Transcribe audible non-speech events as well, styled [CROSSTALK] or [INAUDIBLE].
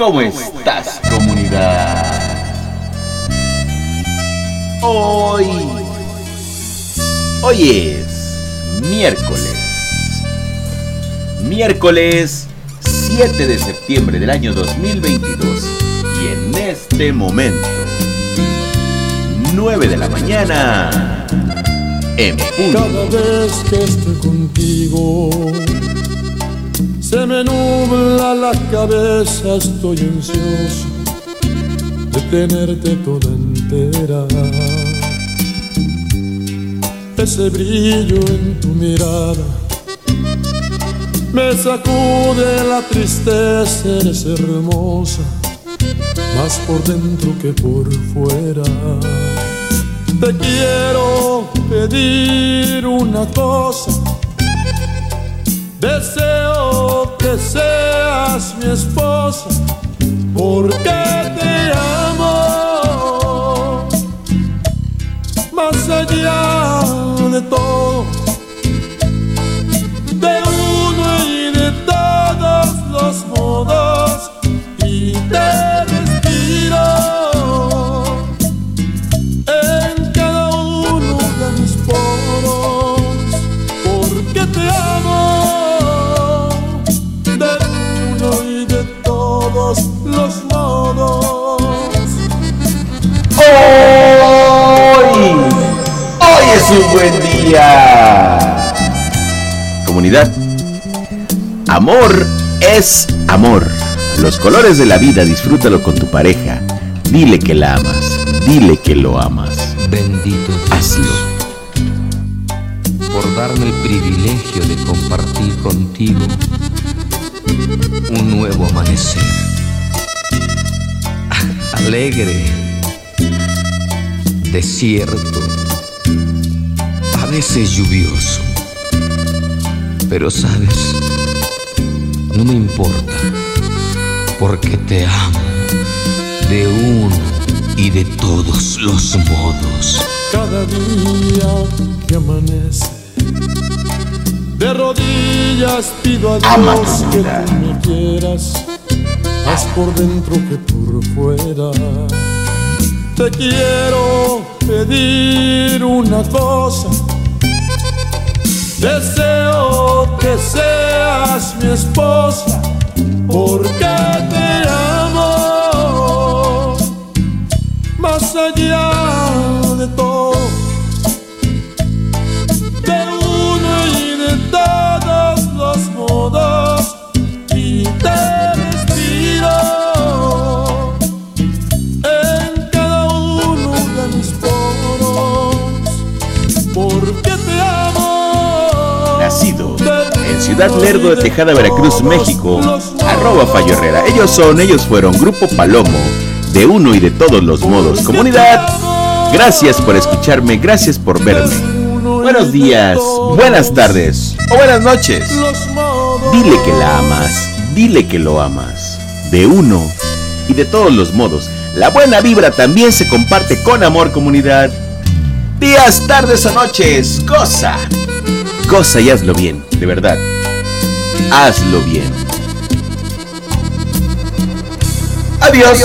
¿Cómo estás, comunidad? Hoy. Hoy es miércoles. Miércoles 7 de septiembre del año 2022. Y en este momento, 9 de la mañana, en punto. Cada vez que estoy contigo, se me nubla la cabeza, estoy ansioso de tenerte toda entera. Ese brillo en tu mirada me sacude la tristeza, eres hermosa, más por dentro que por fuera. Te quiero pedir una cosa. Deseo que seas mi esposa porque te amo. Más allá de todo, un buen día. Comunidad, amor es amor. Los colores de la vida, disfrútalo con tu pareja. Dile que la amas, dile que lo amas. Bendito Dios Hazlo. por darme el privilegio de compartir contigo un nuevo amanecer. [LAUGHS] Alegre, desierto, veces lluvioso. Pero sabes, no me importa, porque te amo de uno y de todos los modos. Cada día que amanece, de rodillas pido a Dios que tú me quieras, más por dentro que por fuera. Te quiero pedir una cosa. Deseo que seas mi esposa, porque En Ciudad Lerdo de Tejada, Veracruz, México, arroba Fallo Herrera. Ellos son, ellos fueron Grupo Palomo, de uno y de todos los modos. Comunidad, gracias por escucharme, gracias por verme. Buenos días, buenas tardes o buenas noches. Dile que la amas, dile que lo amas. De uno y de todos los modos. La buena vibra también se comparte con amor, comunidad. Días, tardes o noches, goza. Goza y hazlo bien, de verdad. Hazlo bien. Adiós.